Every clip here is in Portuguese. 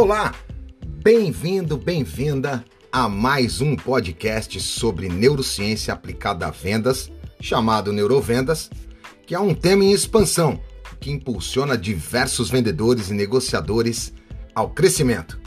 Olá, bem-vindo, bem-vinda a mais um podcast sobre neurociência aplicada a vendas, chamado Neurovendas, que é um tema em expansão que impulsiona diversos vendedores e negociadores ao crescimento.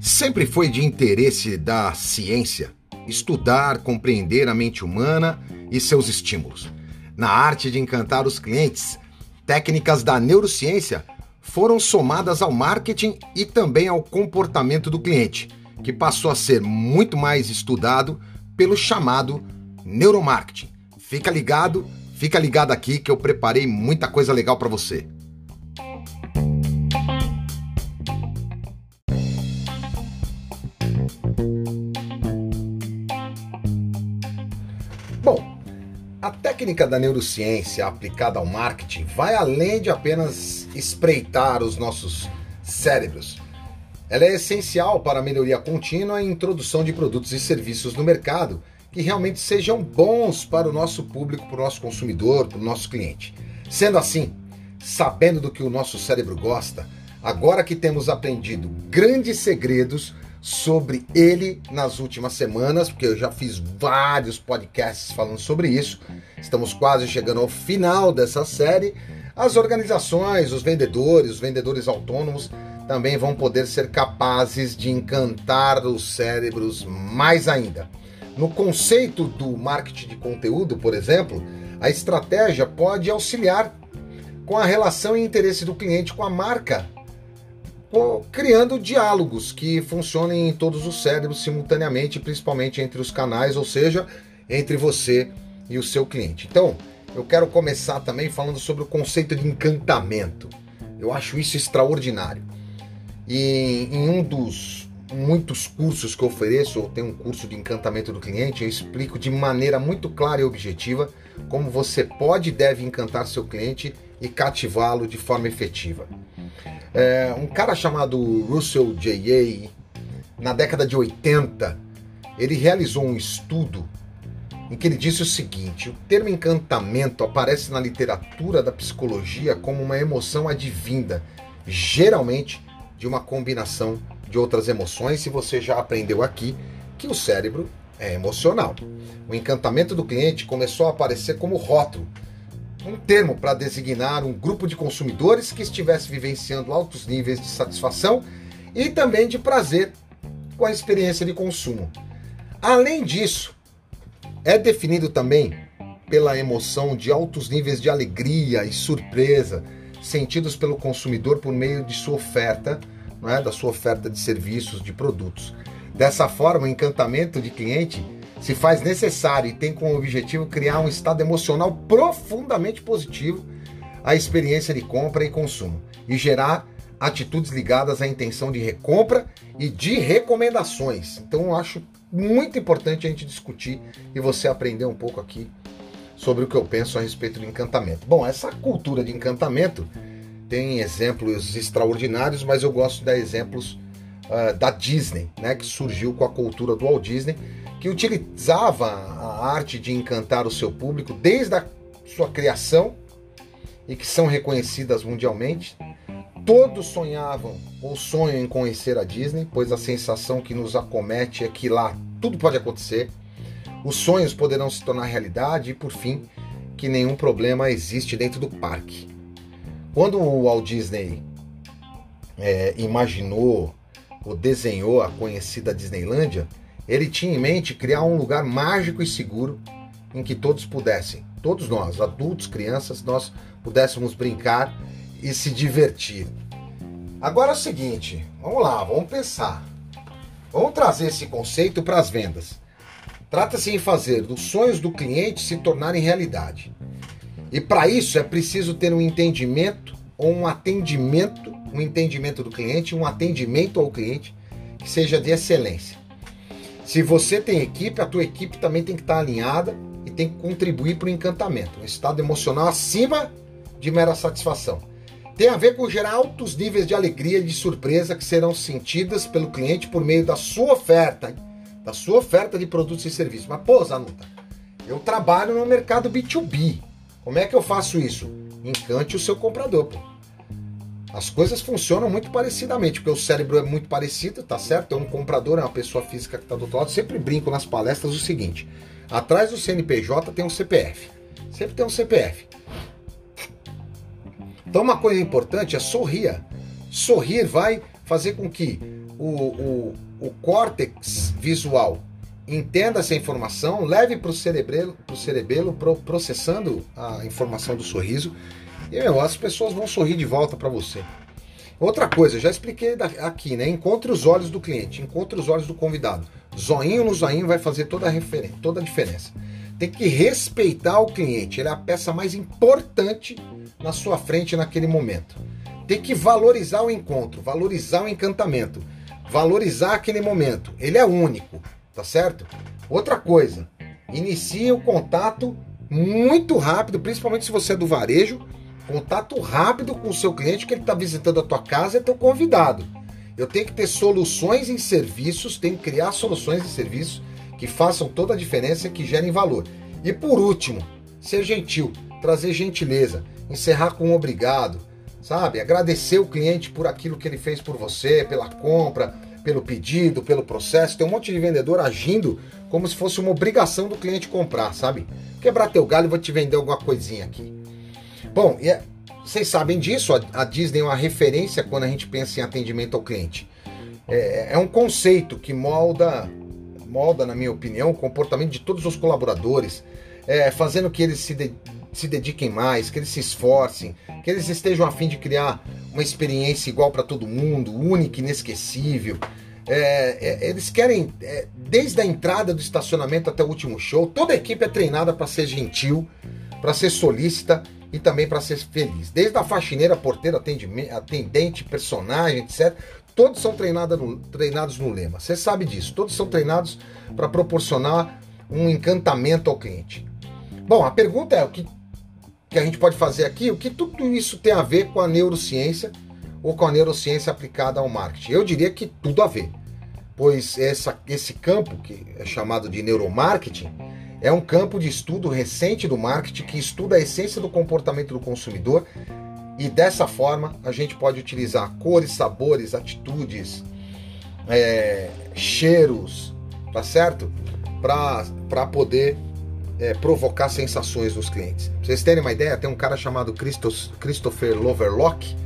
Sempre foi de interesse da ciência estudar, compreender a mente humana e seus estímulos. Na arte de encantar os clientes, técnicas da neurociência foram somadas ao marketing e também ao comportamento do cliente, que passou a ser muito mais estudado pelo chamado neuromarketing. Fica ligado, fica ligado aqui que eu preparei muita coisa legal para você. Técnica da neurociência aplicada ao marketing vai além de apenas espreitar os nossos cérebros. Ela é essencial para a melhoria contínua e introdução de produtos e serviços no mercado que realmente sejam bons para o nosso público, para o nosso consumidor, para o nosso cliente. Sendo assim, sabendo do que o nosso cérebro gosta, agora que temos aprendido grandes segredos sobre ele nas últimas semanas, porque eu já fiz vários podcasts falando sobre isso. Estamos quase chegando ao final dessa série. As organizações, os vendedores, os vendedores autônomos também vão poder ser capazes de encantar os cérebros mais ainda. No conceito do marketing de conteúdo, por exemplo, a estratégia pode auxiliar com a relação e interesse do cliente com a marca criando diálogos que funcionem em todos os cérebros simultaneamente, principalmente entre os canais, ou seja, entre você e o seu cliente. Então, eu quero começar também falando sobre o conceito de encantamento. Eu acho isso extraordinário. E em um dos muitos cursos que eu ofereço, eu tenho um curso de encantamento do cliente, eu explico de maneira muito clara e objetiva como você pode e deve encantar seu cliente e cativá-lo de forma efetiva. É, um cara chamado Russell J.A., na década de 80, ele realizou um estudo em que ele disse o seguinte: o termo encantamento aparece na literatura da psicologia como uma emoção advinda, geralmente de uma combinação de outras emoções, se você já aprendeu aqui que o cérebro é emocional. O encantamento do cliente começou a aparecer como rótulo um termo para designar um grupo de consumidores que estivesse vivenciando altos níveis de satisfação e também de prazer com a experiência de consumo. Além disso, é definido também pela emoção de altos níveis de alegria e surpresa sentidos pelo consumidor por meio de sua oferta, não é? da sua oferta de serviços, de produtos. Dessa forma, o encantamento de cliente se faz necessário e tem como objetivo criar um estado emocional profundamente positivo à experiência de compra e consumo e gerar atitudes ligadas à intenção de recompra e de recomendações. Então eu acho muito importante a gente discutir e você aprender um pouco aqui sobre o que eu penso a respeito do encantamento. Bom, essa cultura de encantamento tem exemplos extraordinários, mas eu gosto de dar exemplos uh, da Disney, né, que surgiu com a cultura do Walt Disney que utilizava a arte de encantar o seu público desde a sua criação e que são reconhecidas mundialmente. Todos sonhavam ou sonham em conhecer a Disney, pois a sensação que nos acomete é que lá tudo pode acontecer, os sonhos poderão se tornar realidade e, por fim, que nenhum problema existe dentro do parque. Quando o Walt Disney é, imaginou ou desenhou a conhecida Disneylândia, ele tinha em mente criar um lugar mágico e seguro em que todos pudessem, todos nós, adultos, crianças, nós pudéssemos brincar e se divertir. Agora é o seguinte, vamos lá, vamos pensar. Vamos trazer esse conceito para as vendas. Trata-se em fazer dos sonhos do cliente se tornarem realidade. E para isso é preciso ter um entendimento ou um atendimento, um entendimento do cliente, um atendimento ao cliente que seja de excelência. Se você tem equipe, a tua equipe também tem que estar alinhada e tem que contribuir para o encantamento, um estado emocional acima de mera satisfação. Tem a ver com gerar altos níveis de alegria e de surpresa que serão sentidas pelo cliente por meio da sua oferta, da sua oferta de produtos e serviços. Mas, pô, Zanuta, Eu trabalho no mercado B2B. Como é que eu faço isso? Encante o seu comprador, pô. As coisas funcionam muito parecidamente, porque o cérebro é muito parecido, tá certo? É um comprador, é uma pessoa física que está do outro lado. Sempre brinco nas palestras o seguinte: atrás do CNPJ tem um CPF. Sempre tem um CPF. Então, uma coisa importante é sorrir. Sorrir vai fazer com que o, o, o córtex visual entenda essa informação, leve para o cerebelo, pro cerebelo pro, processando a informação do sorriso e meu, as pessoas vão sorrir de volta para você. Outra coisa, já expliquei aqui, né? Encontre os olhos do cliente, encontre os olhos do convidado. Zoinho no zoinho vai fazer toda a, toda a diferença. Tem que respeitar o cliente, ele é a peça mais importante na sua frente naquele momento. Tem que valorizar o encontro, valorizar o encantamento, valorizar aquele momento. Ele é único, tá certo? Outra coisa, inicie o contato muito rápido, principalmente se você é do varejo, contato rápido com o seu cliente que ele está visitando a tua casa, é teu convidado. Eu tenho que ter soluções em serviços, tenho que criar soluções em serviços que façam toda a diferença, que gerem valor. E por último, ser gentil, trazer gentileza, encerrar com um obrigado, sabe? Agradecer o cliente por aquilo que ele fez por você, pela compra, pelo pedido, pelo processo. Tem um monte de vendedor agindo como se fosse uma obrigação do cliente comprar, sabe? Quebrar teu galho e vou te vender alguma coisinha aqui. Bom, e é, vocês sabem disso, a, a Disney é uma referência quando a gente pensa em atendimento ao cliente. É, é um conceito que molda molda, na minha opinião, o comportamento de todos os colaboradores, é, fazendo que eles se, de, se dediquem mais, que eles se esforcem, que eles estejam a fim de criar uma experiência igual para todo mundo, única, inesquecível. É, é, eles querem, é, desde a entrada do estacionamento até o último show, toda a equipe é treinada para ser gentil, para ser solícita e também para ser feliz. Desde a faxineira, porteira, atendente, personagem, etc todos são treinados no, treinados no lema. Você sabe disso. Todos são treinados para proporcionar um encantamento ao cliente. Bom, a pergunta é o que, que a gente pode fazer aqui, o que tudo isso tem a ver com a neurociência ou com a neurociência aplicada ao marketing? Eu diria que tudo a ver, pois essa, esse campo, que é chamado de neuromarketing, é um campo de estudo recente do marketing que estuda a essência do comportamento do consumidor e dessa forma a gente pode utilizar cores, sabores, atitudes, é, cheiros, tá certo? Para poder é, provocar sensações nos clientes. Pra vocês terem uma ideia, tem um cara chamado Christos, Christopher Loverlock.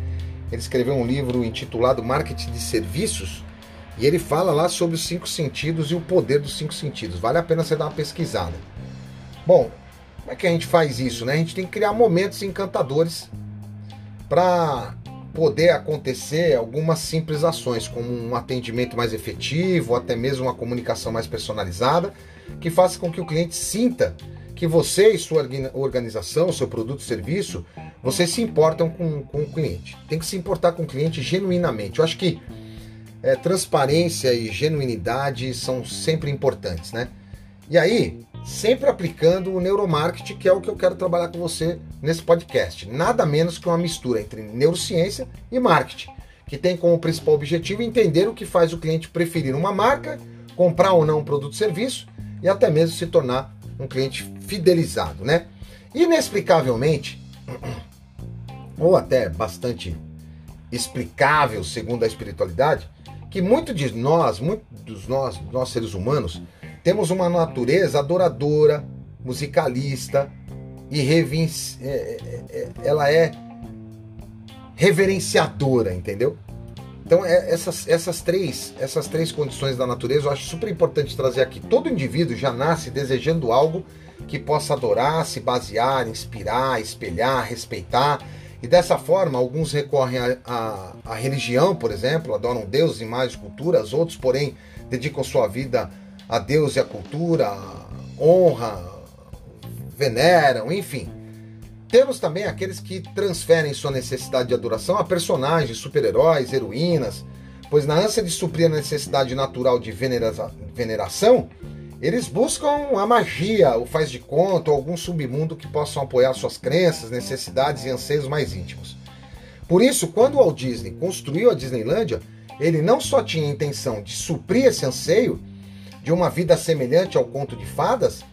Ele escreveu um livro intitulado Marketing de Serviços e ele fala lá sobre os cinco sentidos e o poder dos cinco sentidos. Vale a pena você dar uma pesquisada. Bom, como é que a gente faz isso? Né? A gente tem que criar momentos encantadores para poder acontecer algumas simples ações, como um atendimento mais efetivo, ou até mesmo uma comunicação mais personalizada, que faça com que o cliente sinta que você e sua organização, seu produto, serviço, vocês se importam com, com o cliente. Tem que se importar com o cliente genuinamente. Eu acho que é, transparência e genuinidade são sempre importantes, né? E aí, sempre aplicando o neuromarketing, que é o que eu quero trabalhar com você nesse podcast. Nada menos que uma mistura entre neurociência e marketing, que tem como principal objetivo entender o que faz o cliente preferir uma marca, comprar ou não um produto ou serviço e até mesmo se tornar um cliente fidelizado, né? Inexplicavelmente, ou até bastante explicável segundo a espiritualidade, que muito de nós, muitos nós, nós seres humanos, temos uma natureza adoradora, musicalista e revinci... É, é, é, ela é reverenciadora, entendeu? Então essas, essas, três, essas três condições da natureza eu acho super importante trazer aqui. Todo indivíduo já nasce desejando algo que possa adorar, se basear, inspirar, espelhar, respeitar. E dessa forma, alguns recorrem à religião, por exemplo, adoram Deus, imagens, culturas, outros, porém, dedicam sua vida a Deus e a cultura, honra, veneram, enfim. Temos também aqueles que transferem sua necessidade de adoração a personagens, super-heróis, heroínas, pois na ânsia de suprir a necessidade natural de venera veneração, eles buscam a magia, o faz de conta ou algum submundo que possam apoiar suas crenças, necessidades e anseios mais íntimos. Por isso, quando Walt Disney construiu a Disneylândia, ele não só tinha a intenção de suprir esse anseio, de uma vida semelhante ao conto de fadas,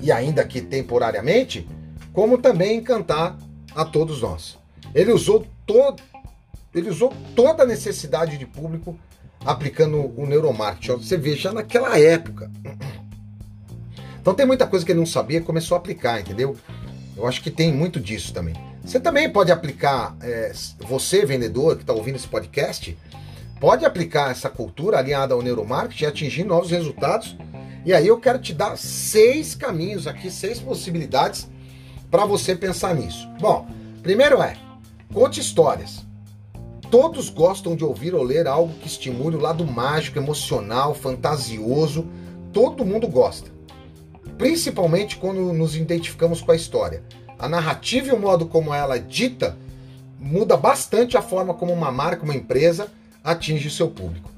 e ainda que temporariamente, como também encantar a todos nós. Ele usou todo ele usou toda a necessidade de público aplicando o neuromarketing. Você vê já naquela época. Então tem muita coisa que ele não sabia e começou a aplicar, entendeu? Eu acho que tem muito disso também. Você também pode aplicar, é, você vendedor que está ouvindo esse podcast, pode aplicar essa cultura alinhada ao neuromarketing e atingir novos resultados. E aí eu quero te dar seis caminhos aqui, seis possibilidades para você pensar nisso. Bom, primeiro é conte histórias. Todos gostam de ouvir ou ler algo que estimule o lado mágico, emocional, fantasioso. Todo mundo gosta. Principalmente quando nos identificamos com a história. A narrativa e o modo como ela é dita muda bastante a forma como uma marca, uma empresa atinge o seu público.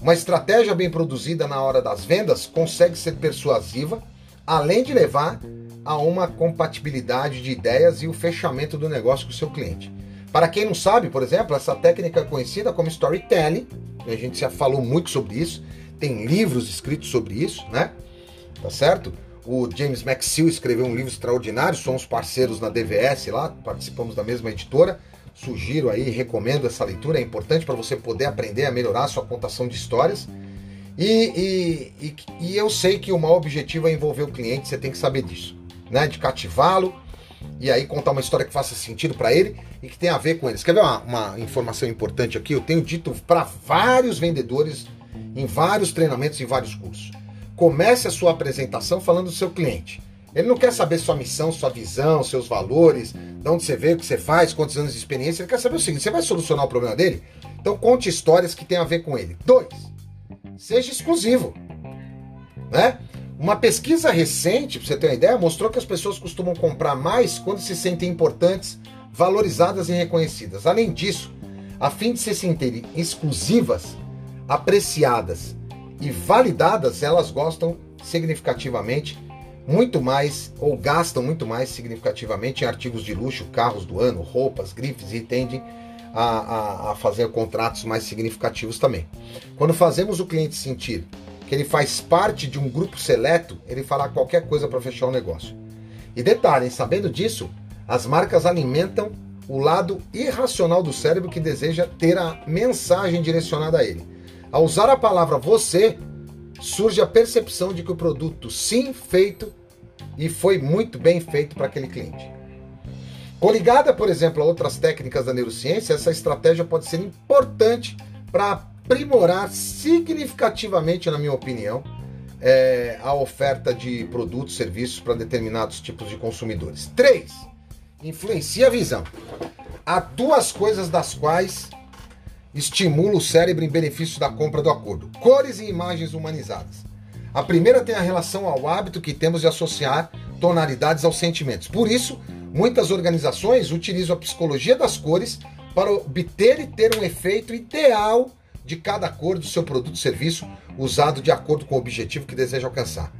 Uma estratégia bem produzida na hora das vendas consegue ser persuasiva, além de levar a uma compatibilidade de ideias e o fechamento do negócio com o seu cliente. Para quem não sabe, por exemplo, essa técnica é conhecida como storytelling, a gente já falou muito sobre isso, tem livros escritos sobre isso, né? Tá certo? O James Maxwell escreveu um livro extraordinário, somos parceiros na DVS lá, participamos da mesma editora. Sugiro aí, recomendo essa leitura, é importante para você poder aprender a melhorar a sua contação de histórias. E, e, e, e eu sei que o maior objetivo é envolver o cliente, você tem que saber disso, né? De cativá-lo, e aí contar uma história que faça sentido para ele e que tenha a ver com eles. Quer ver uma, uma informação importante aqui? Eu tenho dito para vários vendedores em vários treinamentos e vários cursos. Comece a sua apresentação falando do seu cliente. Ele não quer saber sua missão, sua visão, seus valores, de onde você veio, o que você faz, quantos anos de experiência. Ele quer saber o seguinte: você vai solucionar o problema dele? Então conte histórias que tenham a ver com ele. Dois, seja exclusivo. Né? Uma pesquisa recente, para você ter uma ideia, mostrou que as pessoas costumam comprar mais quando se sentem importantes, valorizadas e reconhecidas. Além disso, a fim de se sentirem exclusivas, apreciadas e validadas, elas gostam significativamente muito mais ou gastam muito mais significativamente em artigos de luxo, carros do ano, roupas, grifes e tendem a, a, a fazer contratos mais significativos também. Quando fazemos o cliente sentir que ele faz parte de um grupo seleto, ele fará qualquer coisa para fechar o negócio. E detalhe, sabendo disso, as marcas alimentam o lado irracional do cérebro que deseja ter a mensagem direcionada a ele. Ao usar a palavra você, surge a percepção de que o produto sim feito e foi muito bem feito para aquele cliente. Coligada, por exemplo, a outras técnicas da neurociência, essa estratégia pode ser importante para aprimorar significativamente, na minha opinião, é, a oferta de produtos, serviços para determinados tipos de consumidores. Três, influencia a visão. Há duas coisas das quais estimula o cérebro em benefício da compra do acordo: cores e imagens humanizadas. A primeira tem a relação ao hábito que temos de associar tonalidades aos sentimentos. Por isso, muitas organizações utilizam a psicologia das cores para obter e ter um efeito ideal de cada cor do seu produto ou serviço usado de acordo com o objetivo que deseja alcançar.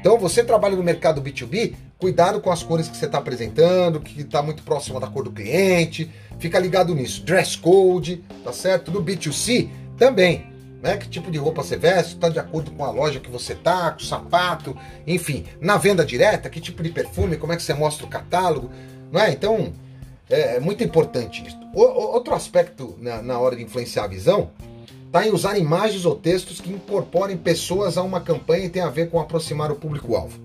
Então, você trabalha no mercado B2B, cuidado com as cores que você está apresentando, que está muito próxima da cor do cliente, fica ligado nisso. Dress code, tá certo? No B2C também. Né? Que tipo de roupa você veste, está de acordo com a loja que você tá, com o sapato, enfim. Na venda direta, que tipo de perfume, como é que você mostra o catálogo, não é? Então, é, é muito importante isso. Outro aspecto na, na hora de influenciar a visão está em usar imagens ou textos que incorporem pessoas a uma campanha e tem a ver com aproximar o público-alvo.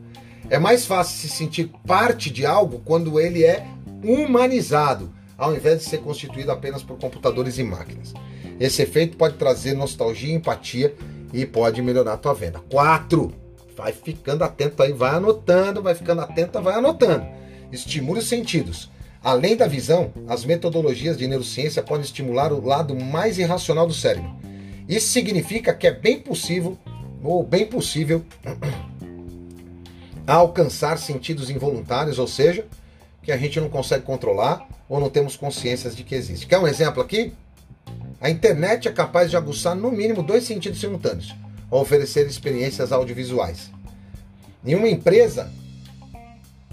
É mais fácil se sentir parte de algo quando ele é humanizado, ao invés de ser constituído apenas por computadores e máquinas. Esse efeito pode trazer nostalgia e empatia e pode melhorar a tua venda. 4. Vai ficando atento aí, vai anotando, vai ficando atenta, vai anotando. Estimule os sentidos. Além da visão, as metodologias de neurociência podem estimular o lado mais irracional do cérebro isso significa que é bem possível, ou bem possível, alcançar sentidos involuntários, ou seja, que a gente não consegue controlar ou não temos consciência de que existe. Quer um exemplo aqui? A internet é capaz de aguçar no mínimo dois sentidos simultâneos ao oferecer experiências audiovisuais. Em uma empresa,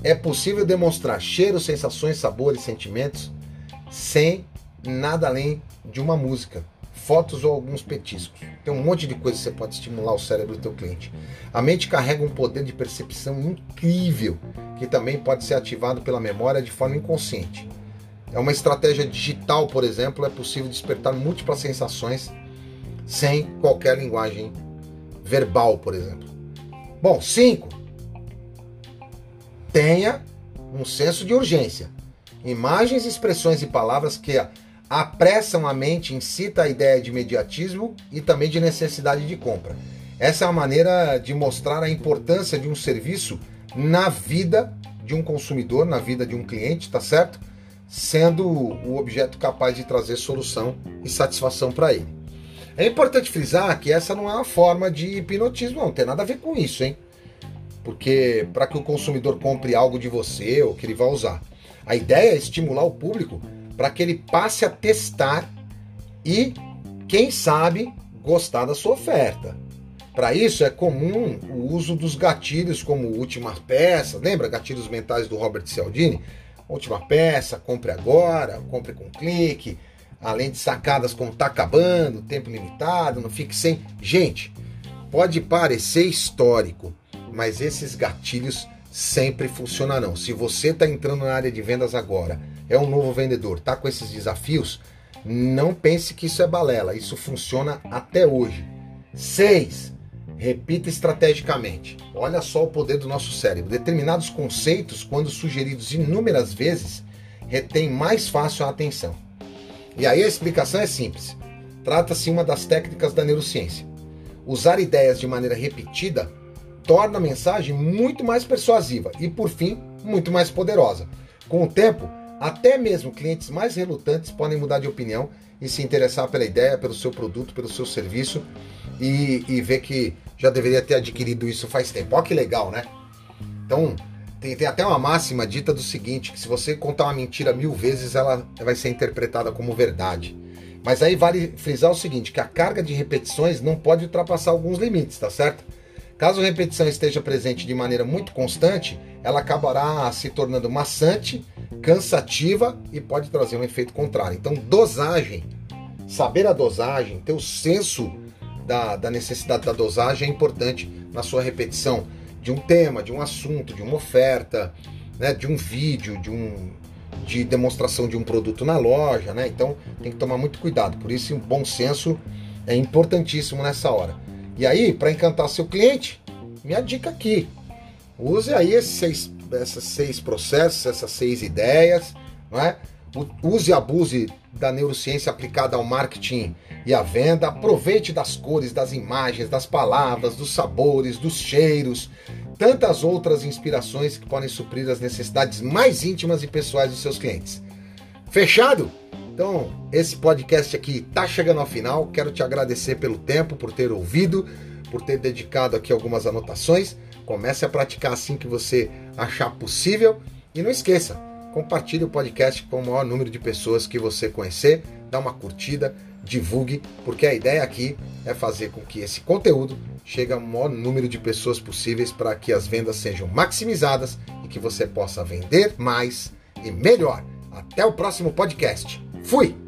é possível demonstrar cheiros, sensações, sabores, sentimentos sem nada além de uma música fotos ou alguns petiscos. Tem um monte de coisa que você pode estimular o cérebro do teu cliente. A mente carrega um poder de percepção incrível, que também pode ser ativado pela memória de forma inconsciente. É uma estratégia digital, por exemplo, é possível despertar múltiplas sensações sem qualquer linguagem verbal, por exemplo. Bom, 5. Tenha um senso de urgência. Imagens, expressões e palavras que apressam a mente, incita a ideia de imediatismo e também de necessidade de compra. Essa é a maneira de mostrar a importância de um serviço na vida de um consumidor, na vida de um cliente, tá certo? Sendo o objeto capaz de trazer solução e satisfação para ele. É importante frisar que essa não é uma forma de hipnotismo, não tem nada a ver com isso, hein? Porque para que o consumidor compre algo de você ou que ele vai usar, a ideia é estimular o público para que ele passe a testar e, quem sabe, gostar da sua oferta. Para isso é comum o uso dos gatilhos como última peça, lembra gatilhos mentais do Robert Cialdini? Última peça, compre agora, compre com clique, além de sacadas como tá acabando, tempo limitado, não fique sem. Gente, pode parecer histórico, mas esses gatilhos sempre funcionarão. Se você está entrando na área de vendas agora é um novo vendedor, tá com esses desafios, não pense que isso é balela, isso funciona até hoje. 6. Repita estrategicamente. Olha só o poder do nosso cérebro. Determinados conceitos, quando sugeridos inúmeras vezes, retém mais fácil a atenção. E aí a explicação é simples. Trata-se uma das técnicas da neurociência. Usar ideias de maneira repetida torna a mensagem muito mais persuasiva e, por fim, muito mais poderosa. Com o tempo, até mesmo clientes mais relutantes podem mudar de opinião e se interessar pela ideia, pelo seu produto, pelo seu serviço e, e ver que já deveria ter adquirido isso faz tempo. Olha que legal, né? Então, tem, tem, até uma máxima dita do seguinte: que se você contar uma mentira mil vezes, ela vai ser interpretada como verdade. Mas aí vale frisar o seguinte: que a carga de repetições não pode ultrapassar alguns limites, tá certo? Caso a repetição esteja presente de maneira muito constante, ela acabará se tornando maçante cansativa e pode trazer um efeito contrário. Então, dosagem, saber a dosagem, ter o senso da, da necessidade da dosagem é importante na sua repetição de um tema, de um assunto, de uma oferta, né, de um vídeo, de um de demonstração de um produto na loja, né? Então tem que tomar muito cuidado. Por isso, um bom senso é importantíssimo nessa hora. E aí, para encantar seu cliente, minha dica aqui: use aí esses seis esses seis processos, essas seis ideias, não é? Use e abuse da neurociência aplicada ao marketing e à venda. Aproveite das cores, das imagens, das palavras, dos sabores, dos cheiros, tantas outras inspirações que podem suprir as necessidades mais íntimas e pessoais dos seus clientes. Fechado? Então, esse podcast aqui está chegando ao final. Quero te agradecer pelo tempo, por ter ouvido, por ter dedicado aqui algumas anotações. Comece a praticar assim que você achar possível. E não esqueça, compartilhe o podcast com o maior número de pessoas que você conhecer, dá uma curtida, divulgue, porque a ideia aqui é fazer com que esse conteúdo chegue ao maior número de pessoas possíveis para que as vendas sejam maximizadas e que você possa vender mais e melhor. Até o próximo podcast. Fui!